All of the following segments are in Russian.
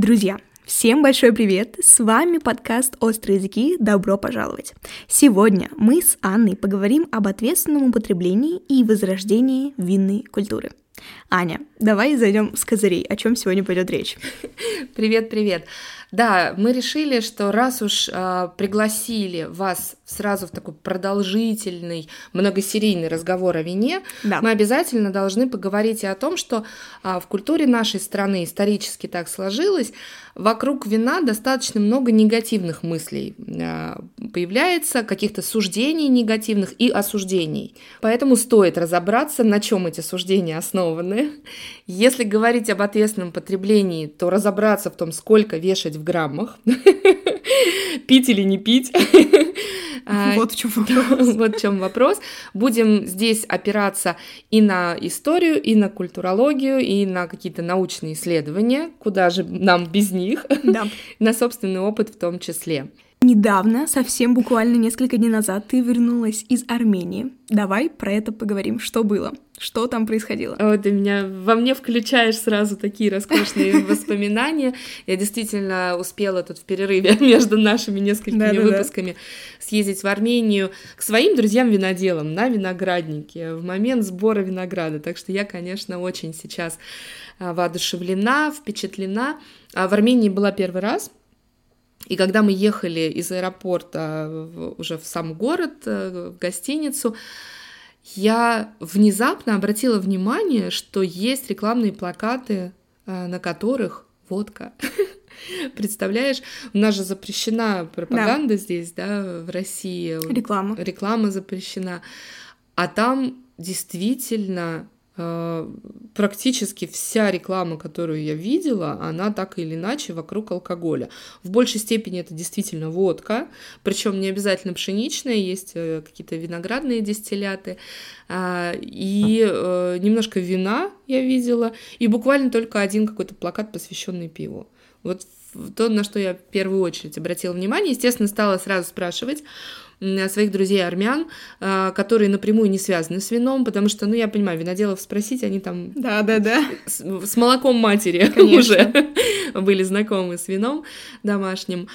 Друзья, Всем большой привет! С вами подкаст «Острые языки». Добро пожаловать! Сегодня мы с Анной поговорим об ответственном употреблении и возрождении винной культуры. Аня, давай зайдем с козырей. О чем сегодня пойдет речь? Привет, привет. Да, мы решили, что раз уж э, пригласили вас сразу в такой продолжительный, многосерийный разговор о вине, да. мы обязательно должны поговорить и о том, что э, в культуре нашей страны исторически так сложилось, вокруг вина достаточно много негативных мыслей э, появляется, каких-то суждений негативных и осуждений. Поэтому стоит разобраться, на чем эти суждения основаны. Если говорить об ответственном потреблении, то разобраться в том, сколько вешать в граммах, пить или не пить. А, вот в чем вопрос. Вот в чем вопрос. Будем здесь опираться и на историю, и на культурологию, и на какие-то научные исследования, куда же нам без них, да. на собственный опыт в том числе. Недавно, совсем буквально несколько дней назад, ты вернулась из Армении. Давай про это поговорим. Что было? Что там происходило? О, ты меня во мне включаешь сразу такие роскошные воспоминания. Я действительно успела тут в перерыве между нашими несколькими выпусками съездить в Армению к своим друзьям-виноделам на винограднике в момент сбора винограда. Так что я, конечно, очень сейчас а, воодушевлена, впечатлена. А в Армении была первый раз, и когда мы ехали из аэропорта уже в сам город, э, в гостиницу, я внезапно обратила внимание, что есть рекламные плакаты, э, на которых водка. Представляешь, у нас же запрещена пропаганда да. здесь, да, в России. Реклама. Реклама запрещена. А там действительно практически вся реклама, которую я видела, она так или иначе вокруг алкоголя. В большей степени это действительно водка, причем не обязательно пшеничная, есть э, какие-то виноградные дистилляты, а, и э, немножко вина я видела, и буквально только один какой-то плакат, посвященный пиву. Вот то, на что я в первую очередь обратила внимание, естественно, стала сразу спрашивать, своих друзей армян, а, которые напрямую не связаны с вином, потому что, ну, я понимаю, виноделов спросить, они там... Да-да-да. С, с молоком матери Конечно. уже были знакомы с вином домашним.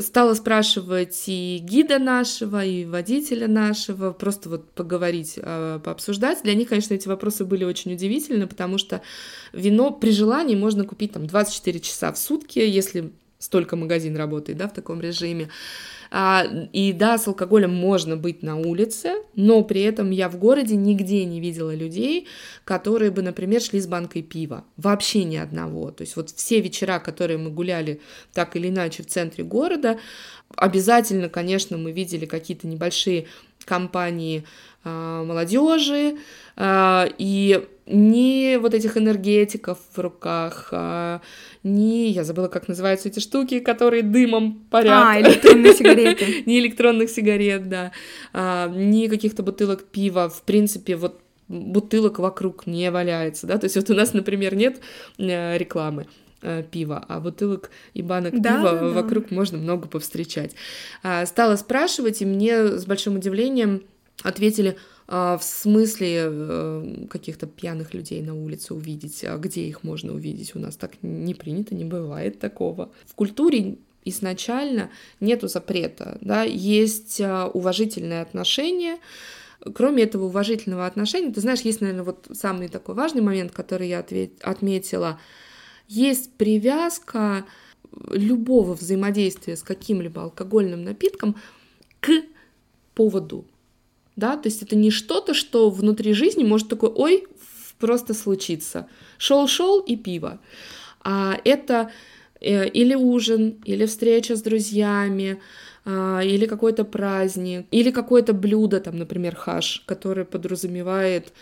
Стала спрашивать и гида нашего, и водителя нашего, просто вот поговорить, а, пообсуждать. Для них, конечно, эти вопросы были очень удивительны, потому что вино при желании можно купить там 24 часа в сутки, если столько магазин работает, да, в таком режиме. А, и да, с алкоголем можно быть на улице, но при этом я в городе нигде не видела людей, которые бы, например, шли с банкой пива. Вообще ни одного. То есть вот все вечера, которые мы гуляли так или иначе в центре города, обязательно, конечно, мы видели какие-то небольшие компании э, молодежи, э, и ни вот этих энергетиков в руках, а, ни, я забыла, как называются эти штуки, которые дымом парят. А, электронные сигареты. ни электронных сигарет, да, а, ни каких-то бутылок пива, в принципе, вот бутылок вокруг не валяется, да, то есть вот у нас, например, нет э, рекламы э, пива, а бутылок и банок да, пива да, вокруг да. можно много повстречать. А, стала спрашивать, и мне с большим удивлением ответили, а, в смысле э, каких-то пьяных людей на улице увидеть, а где их можно увидеть? У нас так не принято, не бывает такого. В культуре изначально нету запрета, да, есть а, уважительное отношение, Кроме этого уважительного отношения, ты знаешь, есть, наверное, вот самый такой важный момент, который я отметила, есть привязка любого взаимодействия с каким-либо алкогольным напитком к поводу, да, то есть это не что-то, что внутри жизни может такой, ой, просто случиться. Шел-шел и пиво. А это э, или ужин, или встреча с друзьями, или какой-то праздник, или какое-то блюдо, там, например, хаш, которое подразумевает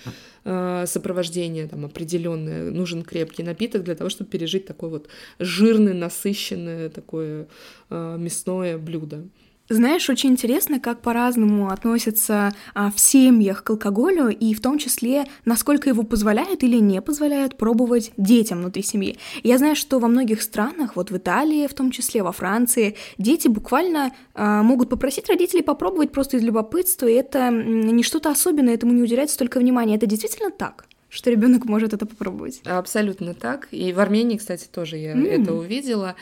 э, сопровождение там определенное, нужен крепкий напиток для того, чтобы пережить такое вот жирное, насыщенное такое э, мясное блюдо. Знаешь, очень интересно, как по-разному относятся а, в семьях к алкоголю, и в том числе, насколько его позволяют или не позволяют пробовать детям внутри семьи. Я знаю, что во многих странах, вот в Италии в том числе, во Франции, дети буквально а, могут попросить родителей попробовать просто из любопытства, и это не что-то особенное, этому не уделяется столько внимания. Это действительно так? что ребенок может это попробовать. Абсолютно так. И в Армении, кстати, тоже я mm. это увидела.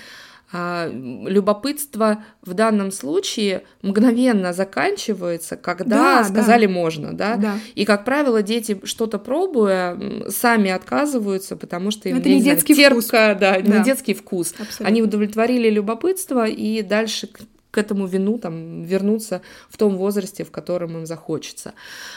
А, любопытство в данном случае мгновенно заканчивается, когда да, сказали да. можно, да? да. И, как правило, дети что-то пробуя, сами отказываются, потому что им это не, не детский знаю, вкус. терпко, да, да, не детский вкус. Абсолютно. Они удовлетворили любопытство и дальше к этому вину там вернуться в том возрасте, в котором им захочется.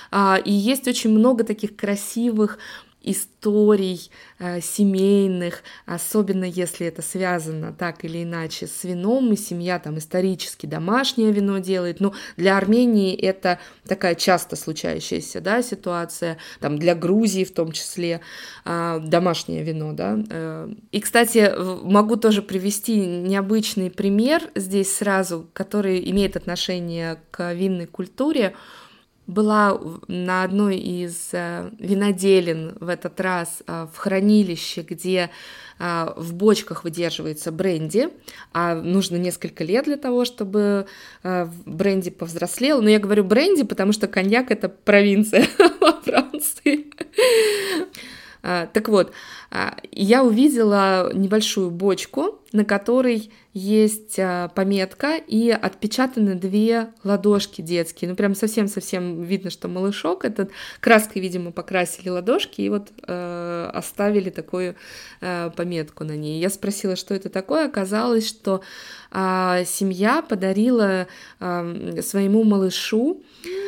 А, и есть очень много таких красивых историй э, семейных, особенно если это связано так или иначе с вином, и семья там исторически домашнее вино делает. Но для Армении это такая часто случающаяся да, ситуация, там для Грузии в том числе э, домашнее вино. Да. Э. И, кстати, могу тоже привести необычный пример здесь сразу, который имеет отношение к винной культуре была на одной из э, виноделин в этот раз э, в хранилище, где э, в бочках выдерживается бренди, а нужно несколько лет для того, чтобы бренди повзрослел. Но я говорю бренди, потому что коньяк это провинция во Франции. Так вот, я увидела небольшую бочку, на которой есть а, пометка и отпечатаны две ладошки детские. Ну, прям совсем-совсем видно, что малышок. Этот краской, видимо, покрасили ладошки и вот э, оставили такую э, пометку на ней. Я спросила, что это такое. Оказалось, что э, семья подарила э, своему малышу э,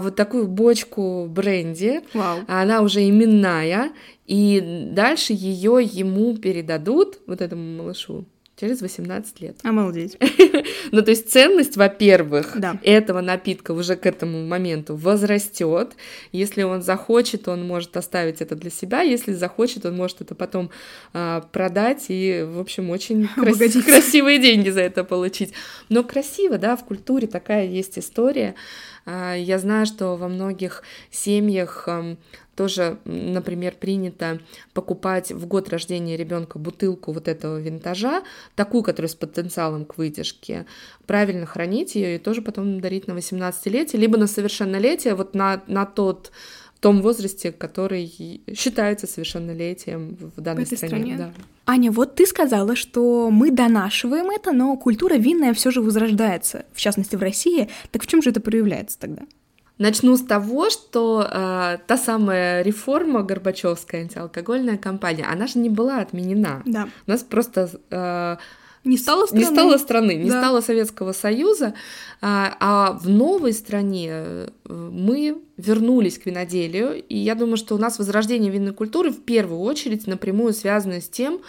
вот такую бочку бренди. Wow. Она уже именная. И дальше ее ему передадут, вот этому малышу, через 18 лет. Обалдеть. ну, то есть ценность, во-первых, да. этого напитка уже к этому моменту возрастет. Если он захочет, он может оставить это для себя. Если захочет, он может это потом а, продать и, в общем, очень крас- красивые деньги за это получить. Но красиво, да, в культуре такая есть история. А, я знаю, что во многих семьях тоже, например, принято покупать в год рождения ребенка бутылку вот этого винтажа, такую, которая с потенциалом к выдержке, правильно хранить ее и тоже потом дарить на 18-летие, либо на совершеннолетие, вот на, на тот том возрасте, который считается совершеннолетием в данной в стране. стране. Да. Аня, вот ты сказала, что мы донашиваем это, но культура винная все же возрождается, в частности в России. Так в чем же это проявляется тогда? Начну с того, что э, та самая реформа Горбачевская антиалкогольная кампания, она же не была отменена. Да. У нас просто э, не стало страны, не стало, страны, не да. стало Советского Союза, а, а в новой стране э, мы вернулись к виноделию, и я думаю, что у нас возрождение винной культуры в первую очередь напрямую связано с тем,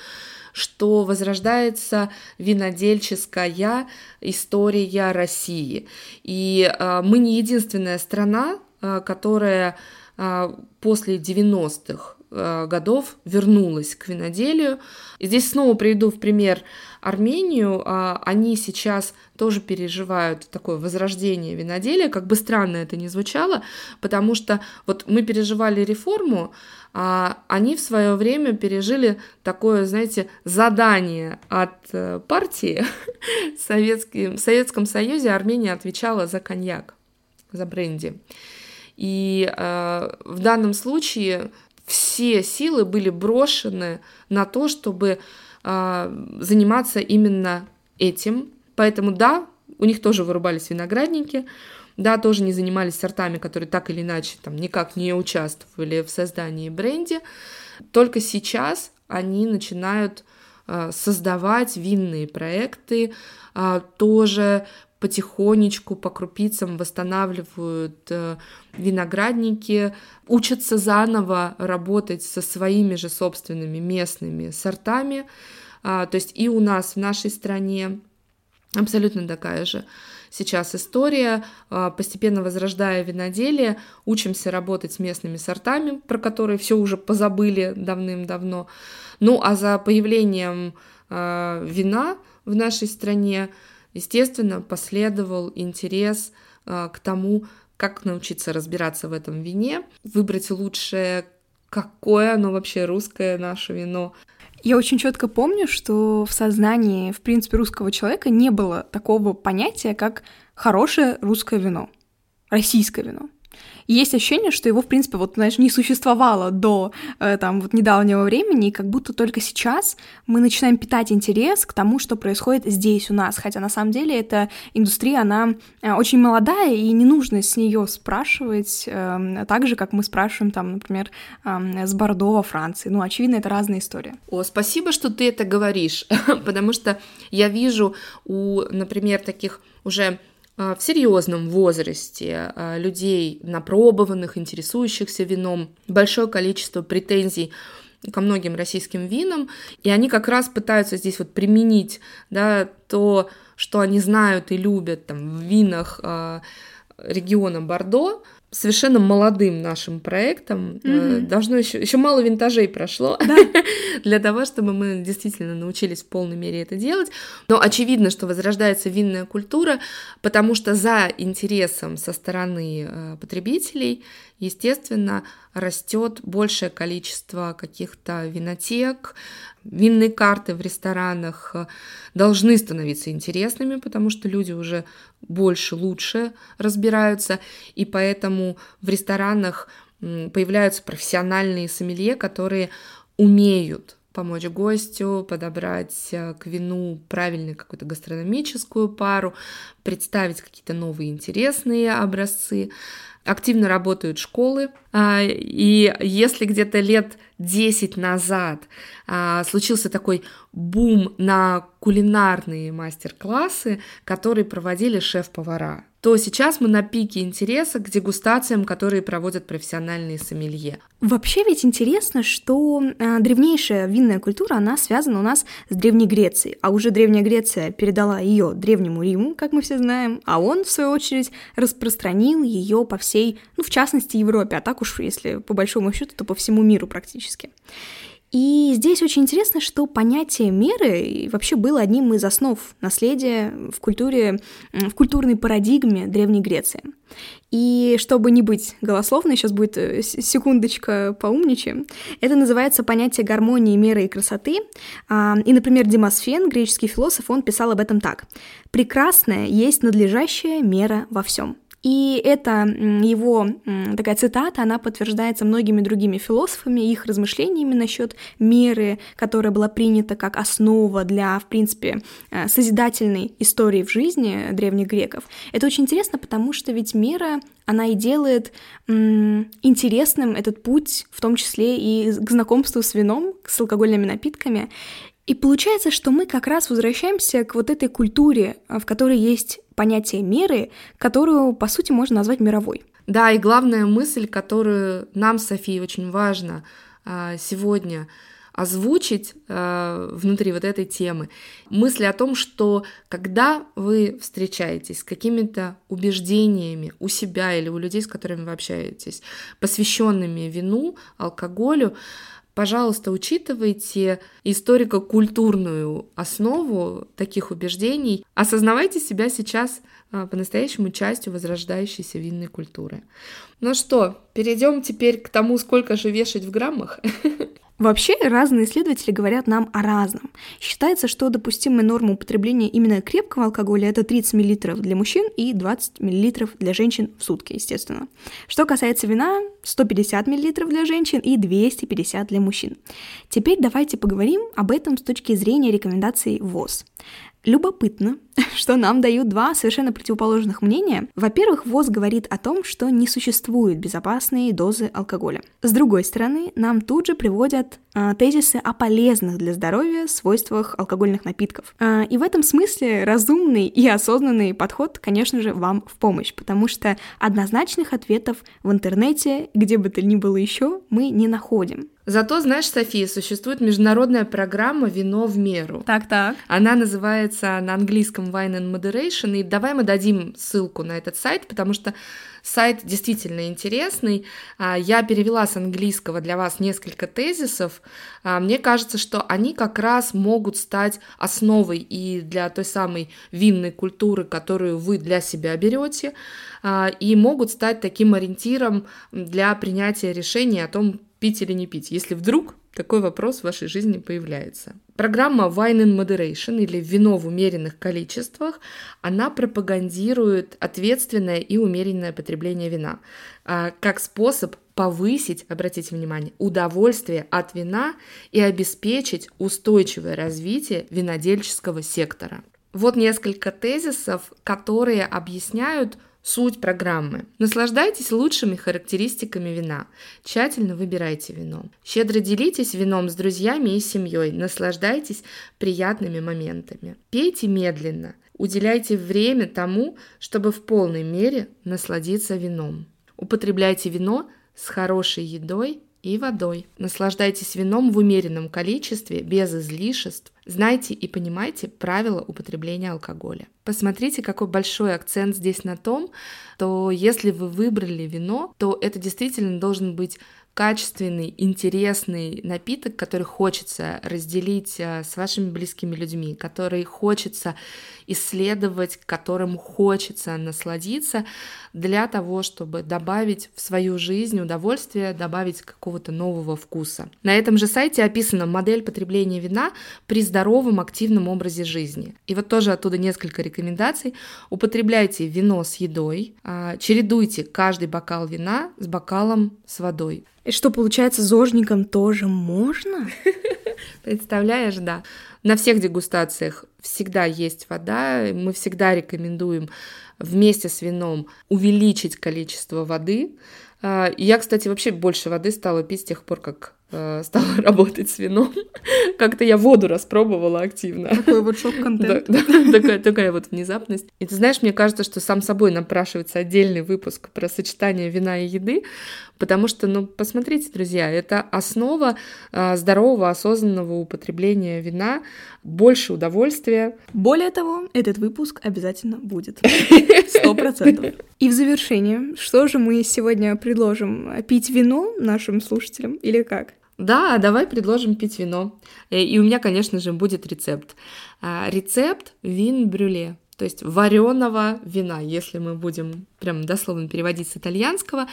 что возрождается винодельческая история России. И э, мы не единственная страна, э, которая э, после 90-х годов вернулась к виноделию. И здесь снова приведу в пример Армению. Они сейчас тоже переживают такое возрождение виноделия, как бы странно это ни звучало, потому что вот мы переживали реформу, а они в свое время пережили такое, знаете, задание от э, партии. в Советском Союзе Армения отвечала за коньяк, за бренди. И э, в данном случае все силы были брошены на то, чтобы э, заниматься именно этим. Поэтому да, у них тоже вырубались виноградники, да, тоже не занимались сортами, которые так или иначе там никак не участвовали в создании бренди. Только сейчас они начинают э, создавать винные проекты, э, тоже потихонечку, по крупицам восстанавливают э, виноградники, учатся заново работать со своими же собственными местными сортами. А, то есть и у нас в нашей стране абсолютно такая же сейчас история, а, постепенно возрождая виноделие, учимся работать с местными сортами, про которые все уже позабыли давным-давно. Ну а за появлением а, вина в нашей стране, естественно, последовал интерес а, к тому, как научиться разбираться в этом вине, выбрать лучшее, какое оно вообще русское наше вино, я очень четко помню, что в сознании, в принципе, русского человека не было такого понятия, как хорошее русское вино, российское вино. Есть ощущение, что его, в принципе, вот, знаешь, не существовало до э, там вот недавнего времени, и как будто только сейчас мы начинаем питать интерес к тому, что происходит здесь у нас, хотя на самом деле эта индустрия, она э, очень молодая, и не нужно с нее спрашивать э, так же, как мы спрашиваем там, например, э, с Бордо во Франции. Ну, очевидно, это разная история. О, спасибо, что ты это говоришь, потому что я вижу у, например, таких уже в серьезном возрасте а, людей, напробованных, интересующихся вином, большое количество претензий ко многим российским винам, и они как раз пытаются здесь вот применить да, то, что они знают и любят там, в винах э, региона Бордо, совершенно молодым нашим проектом. Mm-hmm. Должно еще, еще мало винтажей прошло да. для того, чтобы мы действительно научились в полной мере это делать. Но очевидно, что возрождается винная культура, потому что за интересом со стороны э, потребителей, естественно, растет большее количество каких-то винотек, винные карты в ресторанах э, должны становиться интересными, потому что люди уже больше, лучше разбираются, и поэтому в ресторанах появляются профессиональные сомелье, которые умеют помочь гостю подобрать э, к вину правильную какую-то гастрономическую пару, представить какие-то новые интересные образцы. Активно работают школы, а, и если где-то лет 10 назад а, случился такой бум на кулинарные мастер-классы, которые проводили шеф-повара, то сейчас мы на пике интереса к дегустациям, которые проводят профессиональные сомелье. Вообще ведь интересно, что э, древнейшая винная культура, она связана у нас с Древней Грецией, а уже Древняя Греция передала ее Древнему Риму, как мы все знаем, а он, в свою очередь, распространил ее по всей, ну, в частности, Европе, а так уж, если по большому счету, то по всему миру практически. И здесь очень интересно, что понятие меры вообще было одним из основ наследия в культуре, в культурной парадигме Древней Греции. И чтобы не быть голословной, сейчас будет э, секундочка поумничаем, это называется понятие гармонии, меры и красоты. А, и, например, Демосфен, греческий философ, он писал об этом так. «Прекрасное есть надлежащая мера во всем». И это его такая цитата, она подтверждается многими другими философами, их размышлениями насчет меры, которая была принята как основа для, в принципе, э, созидательной истории в жизни древних греков. Это очень интересно, потому что ведь мера, она и делает интересным этот путь, в том числе и к знакомству с вином, с алкогольными напитками. И получается, что мы как раз возвращаемся к вот этой культуре, в которой есть понятие меры, которую, по сути, можно назвать мировой. Да, и главная мысль, которую нам, Софии, очень важно а, сегодня озвучить э, внутри вот этой темы. Мысли о том, что когда вы встречаетесь с какими-то убеждениями у себя или у людей, с которыми вы общаетесь, посвященными вину, алкоголю, пожалуйста, учитывайте историко-культурную основу таких убеждений. Осознавайте себя сейчас по-настоящему частью возрождающейся винной культуры. Ну что, перейдем теперь к тому, сколько же вешать в граммах. Вообще, разные исследователи говорят нам о разном. Считается, что допустимая норма употребления именно крепкого алкоголя – это 30 мл для мужчин и 20 мл для женщин в сутки, естественно. Что касается вина, 150 мл для женщин и 250 для мужчин. Теперь давайте поговорим об этом с точки зрения рекомендаций ВОЗ. Любопытно, что нам дают два совершенно противоположных мнения. Во-первых, ВОЗ говорит о том, что не существует безопасные дозы алкоголя. С другой стороны, нам тут же приводят э, тезисы о полезных для здоровья свойствах алкогольных напитков. Э, и в этом смысле разумный и осознанный подход, конечно же, вам в помощь, потому что однозначных ответов в интернете, где бы то ни было еще, мы не находим. Зато, знаешь, София, существует международная программа «Вино в меру». Так-так. Она называется на английском Wine and Moderation, и давай мы дадим ссылку на этот сайт, потому что сайт действительно интересный. А, я перевела с английского для вас несколько тезисов. А, мне кажется, что они как раз могут стать основой и для той самой винной культуры, которую вы для себя берете, а, и могут стать таким ориентиром для принятия решения о том, пить или не пить, если вдруг такой вопрос в вашей жизни появляется. Программа Wine in Moderation или вино в умеренных количествах, она пропагандирует ответственное и умеренное потребление вина а, как способ повысить, обратите внимание, удовольствие от вина и обеспечить устойчивое развитие винодельческого сектора. Вот несколько тезисов, которые объясняют Суть программы. Наслаждайтесь лучшими характеристиками вина. Тщательно выбирайте вино. Щедро делитесь вином с друзьями и семьей. Наслаждайтесь приятными моментами. Пейте медленно. Уделяйте время тому, чтобы в полной мере насладиться вином. Употребляйте вино с хорошей едой и водой. Наслаждайтесь вином в умеренном количестве, без излишеств. Знайте и понимайте правила употребления алкоголя. Посмотрите, какой большой акцент здесь на том, что если вы выбрали вино, то это действительно должен быть качественный, интересный напиток, который хочется разделить э, с вашими близкими людьми, который хочется исследовать, которым хочется насладиться для того, чтобы добавить в свою жизнь удовольствие, добавить какого-то нового вкуса. На этом же сайте описана модель потребления вина при здоровом активном образе жизни. И вот тоже оттуда несколько рекомендаций. Употребляйте вино с едой, а, чередуйте каждый бокал вина с бокалом с водой. И что, получается, зожникам тоже можно? Представляешь, да. На всех дегустациях всегда есть вода. Мы всегда рекомендуем вместе с вином увеличить количество воды. А, я, кстати, вообще больше воды стала пить с тех пор, как Э, стала работать с вином. Как-то я воду распробовала активно. Такой вот шок-контент. Да, да, такая, такая вот внезапность. И ты знаешь, мне кажется, что сам собой напрашивается отдельный выпуск про сочетание вина и еды, потому что, ну, посмотрите, друзья, это основа а, здорового, осознанного употребления вина, больше удовольствия. Более того, этот выпуск обязательно будет. Сто процентов. И в завершение, что же мы сегодня предложим? Пить вино нашим слушателям или как? Да, давай предложим пить вино. Э, и у меня, конечно же, будет рецепт. А, рецепт вин брюле, то есть вареного вина, если мы будем прям дословно переводить с итальянского.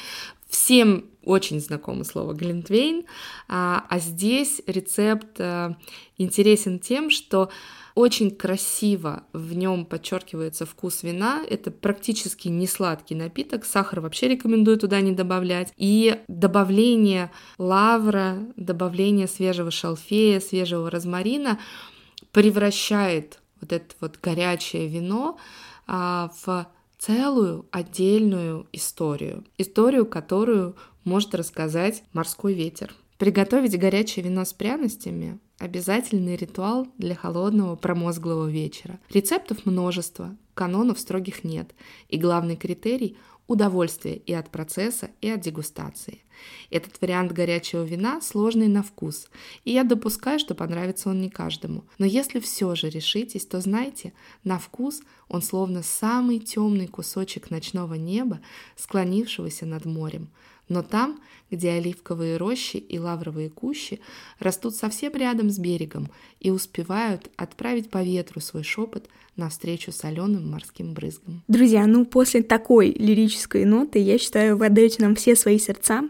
Всем очень знакомо слово глинтвейн, а, а здесь рецепт э, интересен тем, что очень красиво в нем подчеркивается вкус вина. Это практически не сладкий напиток. Сахар вообще рекомендую туда не добавлять. И добавление лавра, добавление свежего шалфея, свежего розмарина превращает вот это вот горячее вино а, в целую отдельную историю. Историю, которую может рассказать морской ветер. Приготовить горячее вино с пряностями Обязательный ритуал для холодного промозглого вечера. Рецептов множество, канонов строгих нет. И главный критерий – удовольствие и от процесса, и от дегустации. Этот вариант горячего вина сложный на вкус, и я допускаю, что понравится он не каждому. Но если все же решитесь, то знайте, на вкус он словно самый темный кусочек ночного неба, склонившегося над морем – но там, где оливковые рощи и лавровые кущи растут совсем рядом с берегом и успевают отправить по ветру свой шепот навстречу соленым морским брызгам. Друзья, ну после такой лирической ноты, я считаю, вы отдаете нам все свои сердца.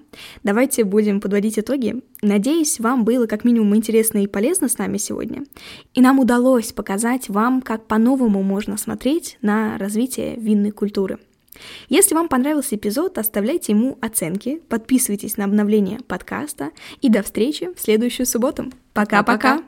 Давайте будем подводить итоги. Надеюсь, вам было как минимум интересно и полезно с нами сегодня. И нам удалось показать вам, как по-новому можно смотреть на развитие винной культуры. Если вам понравился эпизод, оставляйте ему оценки, подписывайтесь на обновление подкаста и до встречи в следующую субботу. Пока-пока!